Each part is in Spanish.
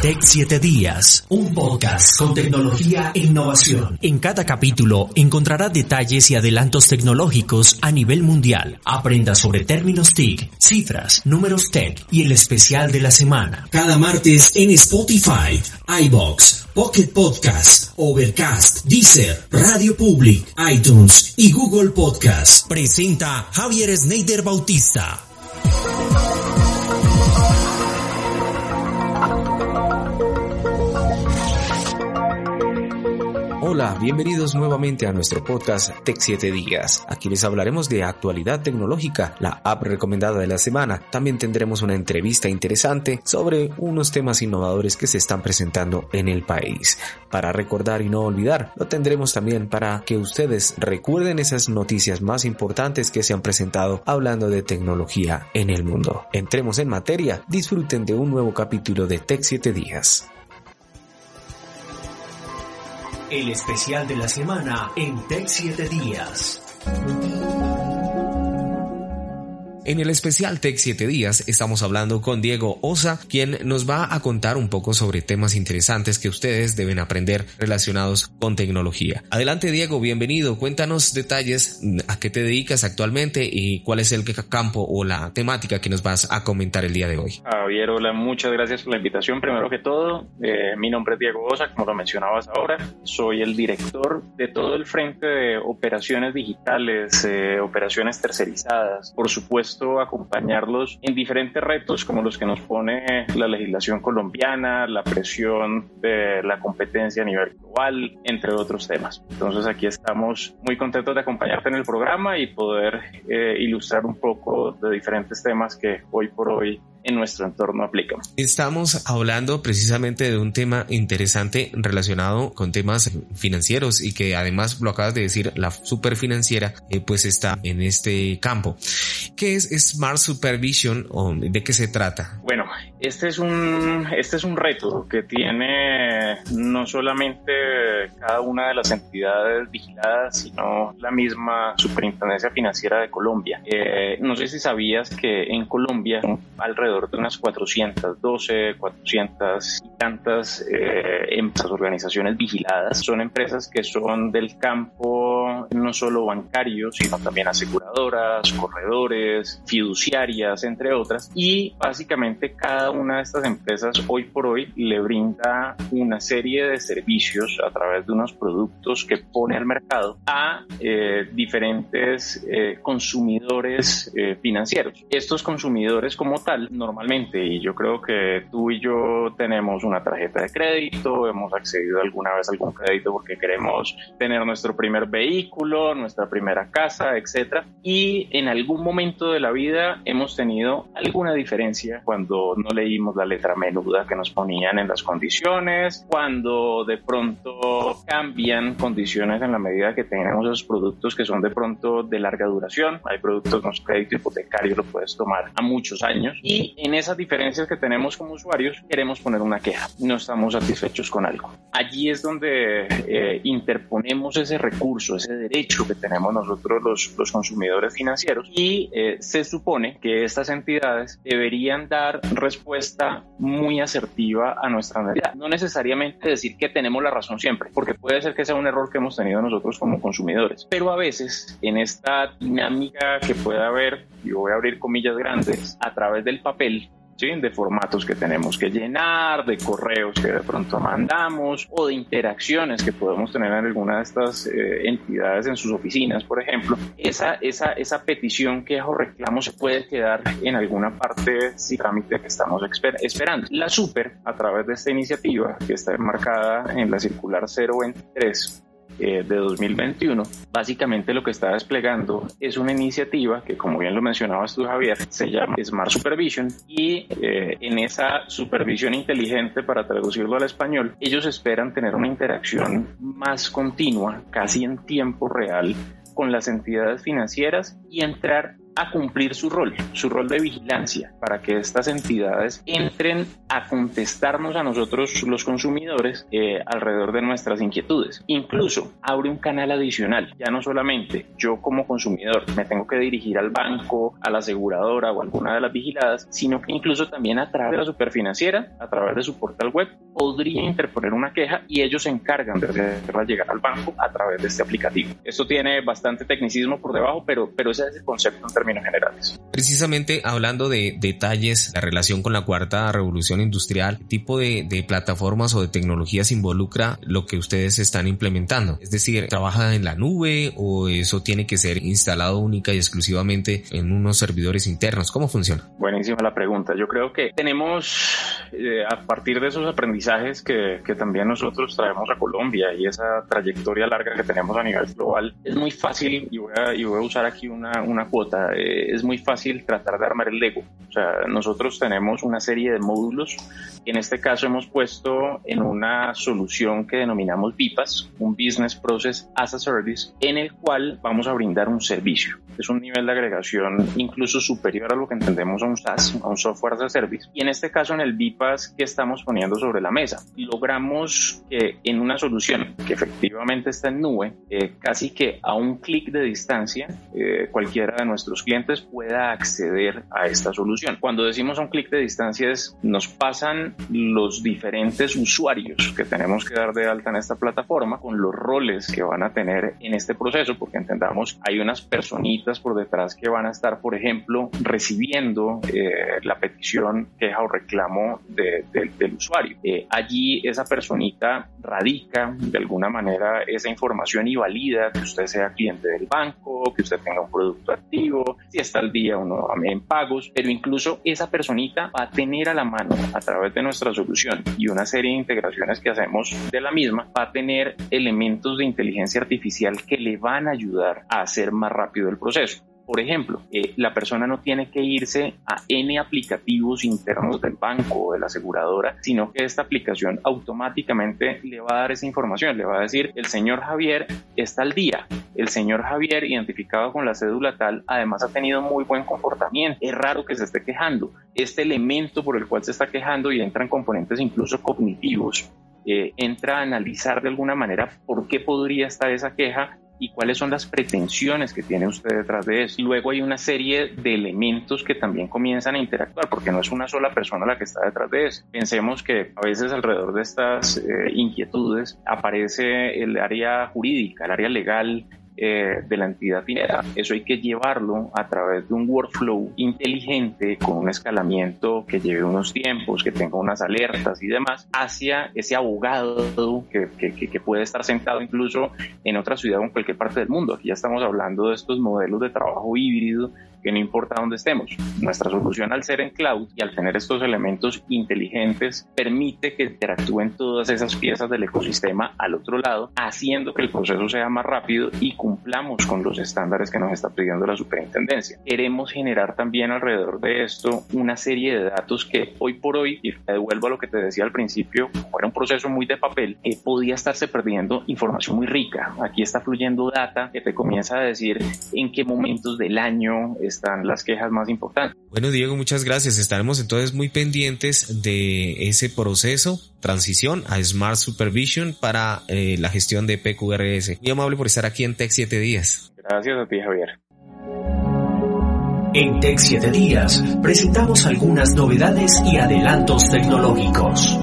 Tech 7 Días, un podcast con tecnología e innovación. En cada capítulo encontrará detalles y adelantos tecnológicos a nivel mundial. Aprenda sobre términos TIC, cifras, números tech y el especial de la semana. Cada martes en Spotify, iBox, Pocket Podcast, Overcast, Deezer, Radio Public, iTunes y Google Podcast. Presenta Javier Sneider Bautista. Bienvenidos nuevamente a nuestro podcast Tech 7 Días. Aquí les hablaremos de actualidad tecnológica, la app recomendada de la semana. También tendremos una entrevista interesante sobre unos temas innovadores que se están presentando en el país. Para recordar y no olvidar, lo tendremos también para que ustedes recuerden esas noticias más importantes que se han presentado hablando de tecnología en el mundo. Entremos en materia, disfruten de un nuevo capítulo de Tech 7 Días. El especial de la semana en Tech 7 Días. En el especial Tech 7 días estamos hablando con Diego Osa, quien nos va a contar un poco sobre temas interesantes que ustedes deben aprender relacionados con tecnología. Adelante Diego, bienvenido. Cuéntanos detalles a qué te dedicas actualmente y cuál es el campo o la temática que nos vas a comentar el día de hoy. Javier, hola, muchas gracias por la invitación. Primero que todo, eh, mi nombre es Diego Osa, como lo mencionabas ahora. Soy el director de todo el frente de operaciones digitales, eh, operaciones tercerizadas. Por supuesto, acompañarlos en diferentes retos como los que nos pone la legislación colombiana, la presión de la competencia a nivel global, entre otros temas. Entonces aquí estamos muy contentos de acompañarte en el programa y poder eh, ilustrar un poco de diferentes temas que hoy por hoy en nuestro entorno aplican. Estamos hablando precisamente de un tema interesante relacionado con temas financieros y que además lo acabas de decir, la superfinanciera eh, pues está en este campo. ¿Qué es Smart Supervision o de qué se trata? Bueno, este es un, este es un reto que tiene no solamente cada una de las entidades vigiladas, sino la misma Superintendencia Financiera de Colombia. Eh, no sé si sabías que en Colombia alrededor de unas 412, 400 y tantas eh, empresas, organizaciones vigiladas. Son empresas que son del campo no solo bancario, sino también aseguradoras, corredores, fiduciarias, entre otras. Y básicamente cada una de estas empresas hoy por hoy le brinda una serie de servicios a través de unos productos que pone al mercado a eh, diferentes eh, consumidores eh, financieros. Estos consumidores como tal normalmente y yo creo que tú y yo tenemos una tarjeta de crédito, hemos accedido alguna vez a algún crédito porque queremos tener nuestro primer vehículo, nuestra primera casa, etcétera, en algún momento de la vida hemos tenido alguna diferencia cuando no leímos la letra menuda que nos ponían en las condiciones, cuando de pronto cambian condiciones en la medida que tenemos esos productos que son de pronto de larga duración, hay productos, no crédito hipotecario lo puedes tomar a muchos años. Y en esas diferencias que tenemos como usuarios queremos poner una queja, no estamos satisfechos con algo. Allí es donde eh, interponemos ese recurso, ese derecho que tenemos nosotros los, los consumidores financieros y eh, se supone que estas entidades deberían dar respuesta muy asertiva a nuestra necesidad. No necesariamente decir que tenemos la razón siempre, porque puede ser que sea un error que hemos tenido nosotros como consumidores, pero a veces en esta dinámica que puede haber, yo voy a abrir comillas grandes, a través del papel de formatos que tenemos que llenar, de correos que de pronto mandamos o de interacciones que podemos tener en alguna de estas eh, entidades en sus oficinas, por ejemplo, esa, esa, esa petición, queja o reclamo se puede quedar en alguna parte si trámite que estamos esperando. La Super, a través de esta iniciativa que está enmarcada en la circular 023, eh, de 2021, básicamente lo que está desplegando es una iniciativa que, como bien lo mencionabas tú, Javier, se llama Smart Supervision y eh, en esa supervisión inteligente, para traducirlo al español, ellos esperan tener una interacción más continua, casi en tiempo real, con las entidades financieras y entrar a cumplir su rol, su rol de vigilancia, para que estas entidades entren a contestarnos a nosotros los consumidores eh, alrededor de nuestras inquietudes. Incluso abre un canal adicional, ya no solamente yo como consumidor me tengo que dirigir al banco, a la aseguradora o alguna de las vigiladas, sino que incluso también a través de la superfinanciera, a través de su portal web, podría interponer una queja y ellos se encargan de hacerla llegar al banco a través de este aplicativo. Esto tiene bastante tecnicismo por debajo, pero, pero ese es el concepto términos generales. Precisamente hablando de detalles, la relación con la cuarta revolución industrial, ¿qué tipo de, de plataformas o de tecnologías involucra lo que ustedes están implementando? Es decir, ¿trabaja en la nube o eso tiene que ser instalado única y exclusivamente en unos servidores internos? ¿Cómo funciona? Buenísima la pregunta. Yo creo que tenemos, eh, a partir de esos aprendizajes que, que también nosotros traemos a Colombia y esa trayectoria larga que tenemos a nivel global, es muy fácil, y voy a, y voy a usar aquí una, una cuota, eh, es muy fácil tratar de armar el Lego. O sea, nosotros tenemos una serie de módulos en este caso hemos puesto en una solución que denominamos BIPAS, un Business Process as a Service, en el cual vamos a brindar un servicio. Es un nivel de agregación incluso superior a lo que entendemos a un SaaS, a un Software as a Service. Y en este caso, en el BIPAS que estamos poniendo sobre la mesa, logramos que en una solución que efectivamente está en nube, eh, casi que a un clic de distancia, eh, cualquiera de nuestros clientes pueda acceder a esta solución. Cuando decimos a un clic de distancia es, nos pasan los diferentes usuarios que tenemos que dar de alta en esta plataforma con los roles que van a tener en este proceso, porque entendamos, hay unas personitas por detrás que van a estar, por ejemplo, recibiendo eh, la petición, queja o reclamo del usuario. Eh, allí esa personita radica de alguna manera esa información y valida que usted sea cliente del banco, que usted tenga un producto activo, si está al día o no en pagos, pero incluso esa personita va a tener a la mano a través de nuestra solución y una serie de integraciones que hacemos de la misma va a tener elementos de inteligencia artificial que le van a ayudar a hacer más rápido el proceso. Por ejemplo, eh, la persona no tiene que irse a N aplicativos internos del banco o de la aseguradora, sino que esta aplicación automáticamente le va a dar esa información, le va a decir, el señor Javier está al día, el señor Javier identificado con la cédula tal, además ha tenido muy buen comportamiento, es raro que se esté quejando, este elemento por el cual se está quejando y entran componentes incluso cognitivos, eh, entra a analizar de alguna manera por qué podría estar esa queja y cuáles son las pretensiones que tiene usted detrás de eso. Luego hay una serie de elementos que también comienzan a interactuar, porque no es una sola persona la que está detrás de eso. Pensemos que a veces alrededor de estas eh, inquietudes aparece el área jurídica, el área legal, eh, de la entidad financiera. Eso hay que llevarlo a través de un workflow inteligente con un escalamiento que lleve unos tiempos, que tenga unas alertas y demás, hacia ese abogado que, que, que puede estar sentado incluso en otra ciudad o en cualquier parte del mundo. Aquí ya estamos hablando de estos modelos de trabajo híbrido que no importa dónde estemos. Nuestra solución al ser en cloud y al tener estos elementos inteligentes permite que interactúen todas esas piezas del ecosistema al otro lado, haciendo que el proceso sea más rápido y cumplamos con los estándares que nos está pidiendo la superintendencia. Queremos generar también alrededor de esto una serie de datos que hoy por hoy, y te devuelvo a lo que te decía al principio, como era un proceso muy de papel, eh, podía estarse perdiendo información muy rica. Aquí está fluyendo data que te comienza a decir en qué momentos del año están las quejas más importantes. Bueno, Diego, muchas gracias. Estaremos entonces muy pendientes de ese proceso, transición a Smart Supervision para eh, la gestión de PQRS. Muy amable por estar aquí en Tech 7 Días. Gracias a ti, Javier. En Tech 7 Días presentamos algunas novedades y adelantos tecnológicos.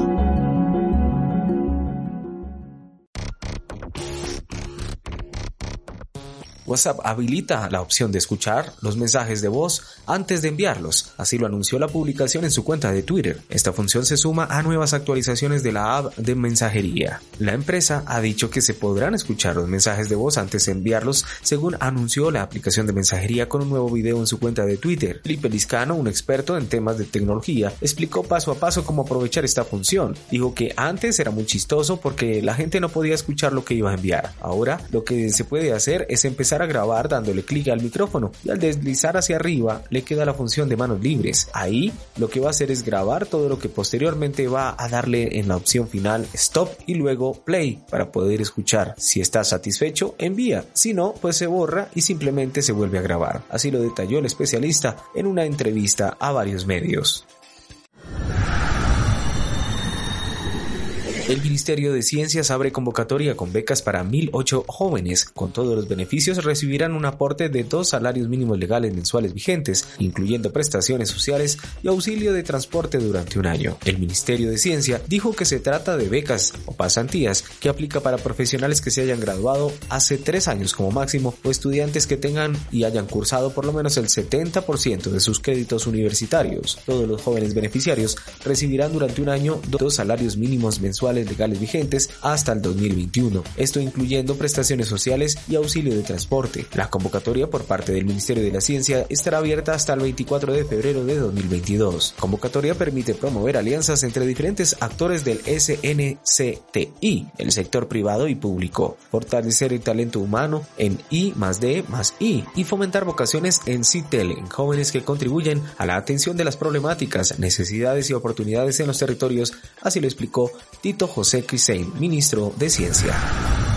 WhatsApp habilita la opción de escuchar los mensajes de voz antes de enviarlos, así lo anunció la publicación en su cuenta de Twitter. Esta función se suma a nuevas actualizaciones de la app de mensajería. La empresa ha dicho que se podrán escuchar los mensajes de voz antes de enviarlos, según anunció la aplicación de mensajería con un nuevo video en su cuenta de Twitter. Felipe Liscano, un experto en temas de tecnología, explicó paso a paso cómo aprovechar esta función. Dijo que antes era muy chistoso porque la gente no podía escuchar lo que iba a enviar. Ahora lo que se puede hacer es empezar a grabar dándole clic al micrófono y al deslizar hacia arriba le queda la función de manos libres. Ahí lo que va a hacer es grabar todo lo que posteriormente va a darle en la opción final stop y luego play para poder escuchar. Si está satisfecho, envía. Si no, pues se borra y simplemente se vuelve a grabar. Así lo detalló el especialista en una entrevista a varios medios. El Ministerio de Ciencias abre convocatoria con becas para 1.008 jóvenes. Con todos los beneficios recibirán un aporte de dos salarios mínimos legales mensuales vigentes, incluyendo prestaciones sociales y auxilio de transporte durante un año. El Ministerio de Ciencia dijo que se trata de becas o pasantías que aplica para profesionales que se hayan graduado hace tres años como máximo o estudiantes que tengan y hayan cursado por lo menos el 70% de sus créditos universitarios. Todos los jóvenes beneficiarios recibirán durante un año dos salarios mínimos mensuales legales vigentes hasta el 2021, esto incluyendo prestaciones sociales y auxilio de transporte. La convocatoria por parte del Ministerio de la Ciencia estará abierta hasta el 24 de febrero de 2022. Convocatoria permite promover alianzas entre diferentes actores del SNCTI, el sector privado y público, fortalecer el talento humano en I más D más I y fomentar vocaciones en CITEL en jóvenes que contribuyen a la atención de las problemáticas, necesidades y oportunidades en los territorios, así lo explicó Tito José Crisein, ministro de Ciencia.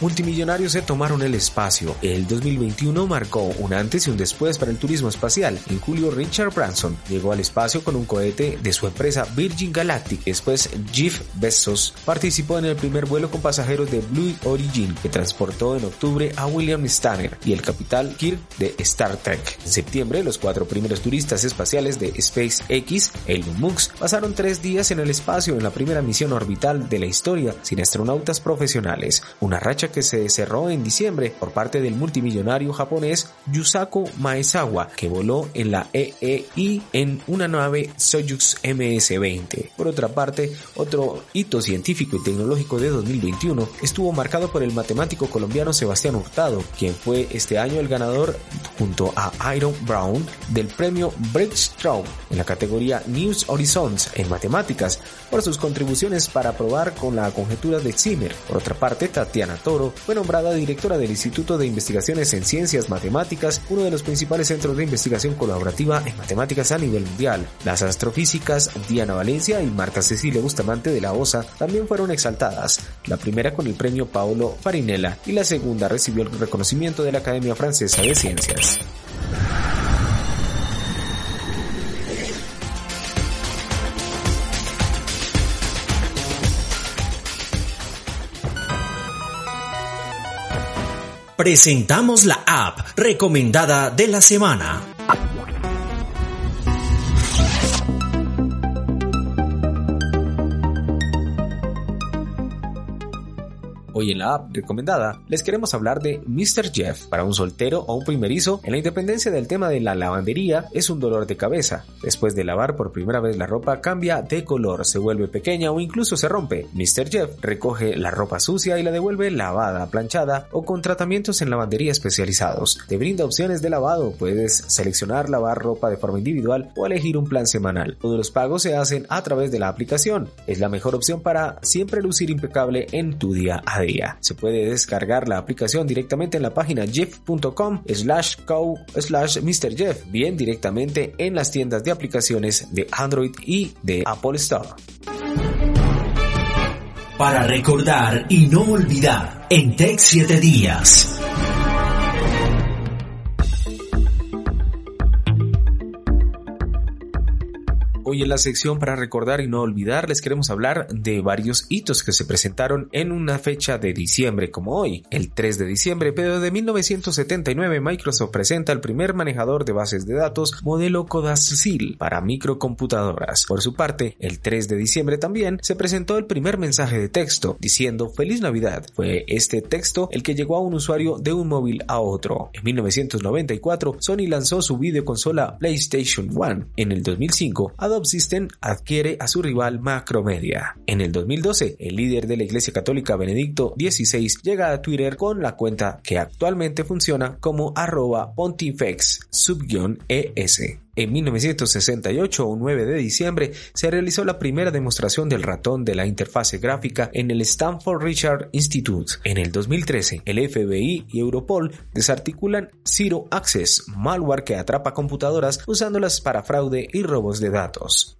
Multimillonarios se tomaron el espacio. El 2021 marcó un antes y un después para el turismo espacial. En julio, Richard Branson llegó al espacio con un cohete de su empresa Virgin Galactic. Después, Jeff Bezos participó en el primer vuelo con pasajeros de Blue Origin, que transportó en octubre a William Stanner y el capital Kirk de Star Trek. En septiembre, los cuatro primeros turistas espaciales de SpaceX, Elon Musk, pasaron tres días en el espacio en la primera misión orbital de la historia sin astronautas profesionales. Una racha que se cerró en diciembre por parte del multimillonario japonés Yusaku Maezawa, que voló en la EEI en una nave Soyuz MS-20. Por otra parte, otro hito científico y tecnológico de 2021 estuvo marcado por el matemático colombiano Sebastián Hurtado, quien fue este año el ganador junto a Iron Brown del premio Breakthrough en la categoría News Horizons en matemáticas por sus contribuciones para probar con la conjetura de Zimmer. Por otra parte, Tatiana Toro fue nombrada directora del Instituto de Investigaciones en Ciencias Matemáticas, uno de los principales centros de investigación colaborativa en matemáticas a nivel mundial. Las astrofísicas Diana Valencia y Marta Cecilia Bustamante de la OSA también fueron exaltadas, la primera con el premio Paolo Farinella y la segunda recibió el reconocimiento de la Academia Francesa de Ciencias. Presentamos la app recomendada de la semana. Hoy en la app recomendada les queremos hablar de Mr. Jeff. Para un soltero o un primerizo, en la independencia del tema de la lavandería es un dolor de cabeza. Después de lavar por primera vez la ropa cambia de color, se vuelve pequeña o incluso se rompe. Mr. Jeff recoge la ropa sucia y la devuelve lavada, planchada o con tratamientos en lavandería especializados. Te brinda opciones de lavado, puedes seleccionar lavar ropa de forma individual o elegir un plan semanal. Todos los pagos se hacen a través de la aplicación. Es la mejor opción para siempre lucir impecable en tu día a día. Se puede descargar la aplicación directamente en la página jeff.com slash co slash Mr. Jeff, bien directamente en las tiendas de aplicaciones de Android y de Apple Store. Para recordar y no olvidar, en Tech 7 días. Hoy en la sección para recordar y no olvidar les queremos hablar de varios hitos que se presentaron en una fecha de diciembre como hoy, el 3 de diciembre, pero de 1979 Microsoft presenta el primer manejador de bases de datos modelo CODASIL para microcomputadoras. Por su parte, el 3 de diciembre también se presentó el primer mensaje de texto diciendo Feliz Navidad. Fue este texto el que llegó a un usuario de un móvil a otro. En 1994, Sony lanzó su videoconsola PlayStation 1. En el 2005, Adobe System adquiere a su rival Macromedia. En el 2012, el líder de la Iglesia Católica Benedicto XVI llega a Twitter con la cuenta que actualmente funciona como arroba pontifex es En 1968, un 9 de diciembre, se realizó la primera demostración del ratón de la interfase gráfica en el Stanford Richard Institute. En el 2013, el FBI y Europol desarticulan Zero Access, malware que atrapa computadoras usándolas para fraude y robos de datos.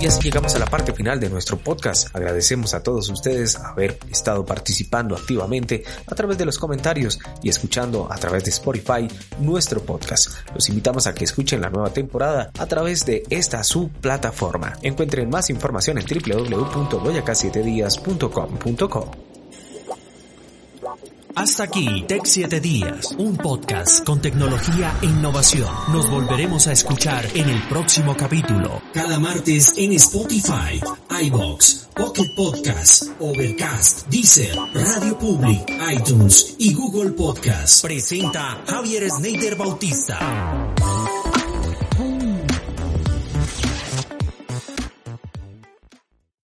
Y así llegamos a la parte final de nuestro podcast. Agradecemos a todos ustedes haber estado participando activamente a través de los comentarios y escuchando a través de Spotify nuestro podcast. Los invitamos a que escuchen la nueva temporada a través de esta subplataforma. Encuentren más información en www.boyacá7días.com.co. Hasta aquí, Tech 7 Días, un podcast con tecnología e innovación. Nos volveremos a escuchar en el próximo capítulo, cada martes en Spotify, iBox, Pocket Podcast, Overcast, Deezer, Radio Public, iTunes y Google Podcast. Presenta Javier Snyder Bautista.